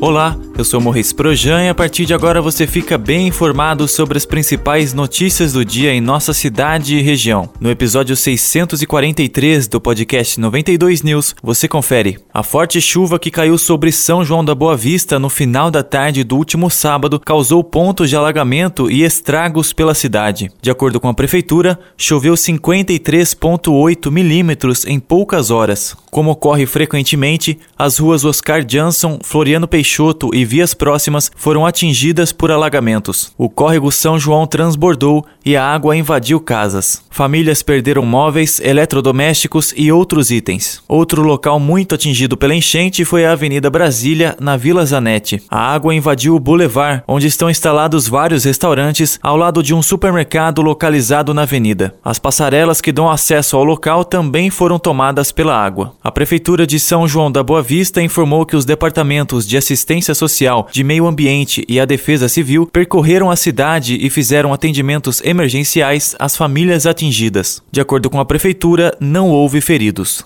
Olá, eu sou Morris Projan e a partir de agora você fica bem informado sobre as principais notícias do dia em nossa cidade e região. No episódio 643 do podcast 92 News, você confere. A forte chuva que caiu sobre São João da Boa Vista no final da tarde do último sábado causou pontos de alagamento e estragos pela cidade. De acordo com a prefeitura, choveu 53,8 milímetros em poucas horas. Como ocorre frequentemente, as ruas Oscar Jansson, Floriano Peixoto Peixoto e vias próximas foram atingidas por alagamentos. O córrego São João transbordou e a água invadiu casas. Famílias perderam móveis, eletrodomésticos e outros itens. Outro local muito atingido pela enchente foi a Avenida Brasília, na Vila Zanetti. A água invadiu o Boulevard, onde estão instalados vários restaurantes ao lado de um supermercado localizado na avenida. As passarelas que dão acesso ao local também foram tomadas pela água. A Prefeitura de São João da Boa Vista informou que os departamentos de assistência Assistência Social, de Meio Ambiente e a Defesa Civil percorreram a cidade e fizeram atendimentos emergenciais às famílias atingidas. De acordo com a Prefeitura, não houve feridos.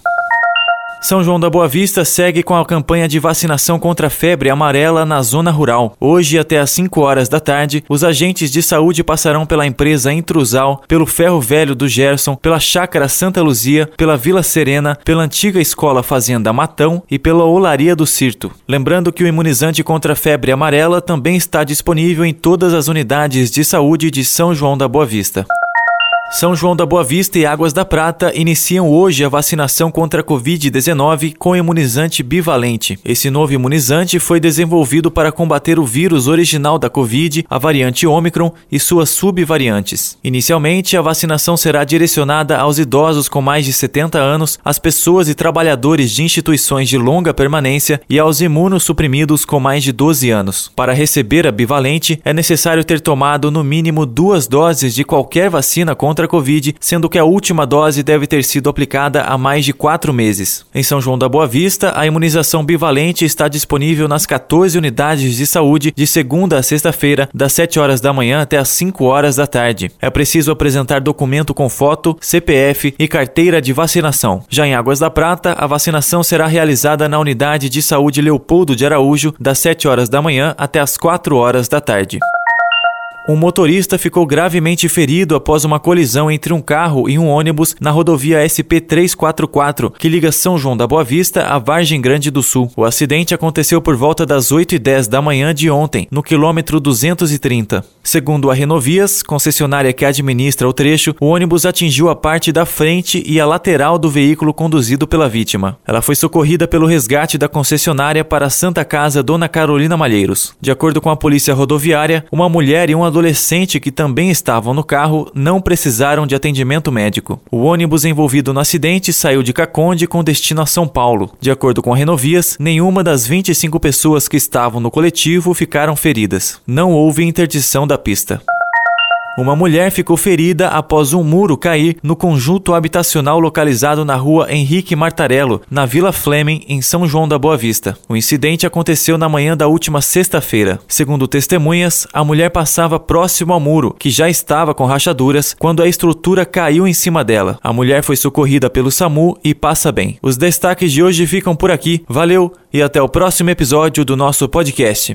São João da Boa Vista segue com a campanha de vacinação contra a febre amarela na zona rural. Hoje, até às 5 horas da tarde, os agentes de saúde passarão pela empresa Intrusal, pelo Ferro Velho do Gerson, pela Chácara Santa Luzia, pela Vila Serena, pela antiga Escola Fazenda Matão e pela Olaria do Cirto. Lembrando que o imunizante contra a febre amarela também está disponível em todas as unidades de saúde de São João da Boa Vista. São João da Boa Vista e Águas da Prata iniciam hoje a vacinação contra a Covid-19 com imunizante bivalente. Esse novo imunizante foi desenvolvido para combater o vírus original da Covid, a variante Omicron e suas subvariantes. Inicialmente, a vacinação será direcionada aos idosos com mais de 70 anos, às pessoas e trabalhadores de instituições de longa permanência e aos imunossuprimidos com mais de 12 anos. Para receber a bivalente, é necessário ter tomado no mínimo duas doses de qualquer vacina contra contra a Covid, sendo que a última dose deve ter sido aplicada há mais de quatro meses. Em São João da Boa Vista, a imunização bivalente está disponível nas 14 unidades de saúde de segunda a sexta-feira, das 7 horas da manhã até as 5 horas da tarde. É preciso apresentar documento com foto, CPF e carteira de vacinação. Já em Águas da Prata, a vacinação será realizada na unidade de saúde Leopoldo de Araújo, das 7 horas da manhã até as 4 horas da tarde. Um motorista ficou gravemente ferido após uma colisão entre um carro e um ônibus na rodovia SP-344, que liga São João da Boa Vista a Vargem Grande do Sul. O acidente aconteceu por volta das 8h10 da manhã de ontem, no quilômetro 230. Segundo a Renovias, concessionária que administra o trecho, o ônibus atingiu a parte da frente e a lateral do veículo conduzido pela vítima. Ela foi socorrida pelo resgate da concessionária para a Santa Casa Dona Carolina Malheiros. De acordo com a polícia rodoviária, uma mulher e um adolescente que também estavam no carro não precisaram de atendimento médico. O ônibus envolvido no acidente saiu de Caconde com destino a São Paulo. De acordo com a Renovias, nenhuma das 25 pessoas que estavam no coletivo ficaram feridas. Não houve interdição da pista. Uma mulher ficou ferida após um muro cair no conjunto habitacional localizado na rua Henrique Martarello, na Vila Fleming, em São João da Boa Vista. O incidente aconteceu na manhã da última sexta-feira. Segundo testemunhas, a mulher passava próximo ao muro, que já estava com rachaduras, quando a estrutura caiu em cima dela. A mulher foi socorrida pelo SAMU e passa bem. Os destaques de hoje ficam por aqui. Valeu e até o próximo episódio do nosso podcast.